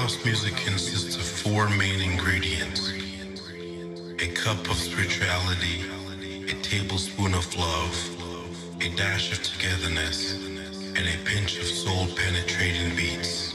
house music consists of four main ingredients a cup of spirituality, a tablespoon of love, a dash of togetherness, and a pinch of soul penetrating beats.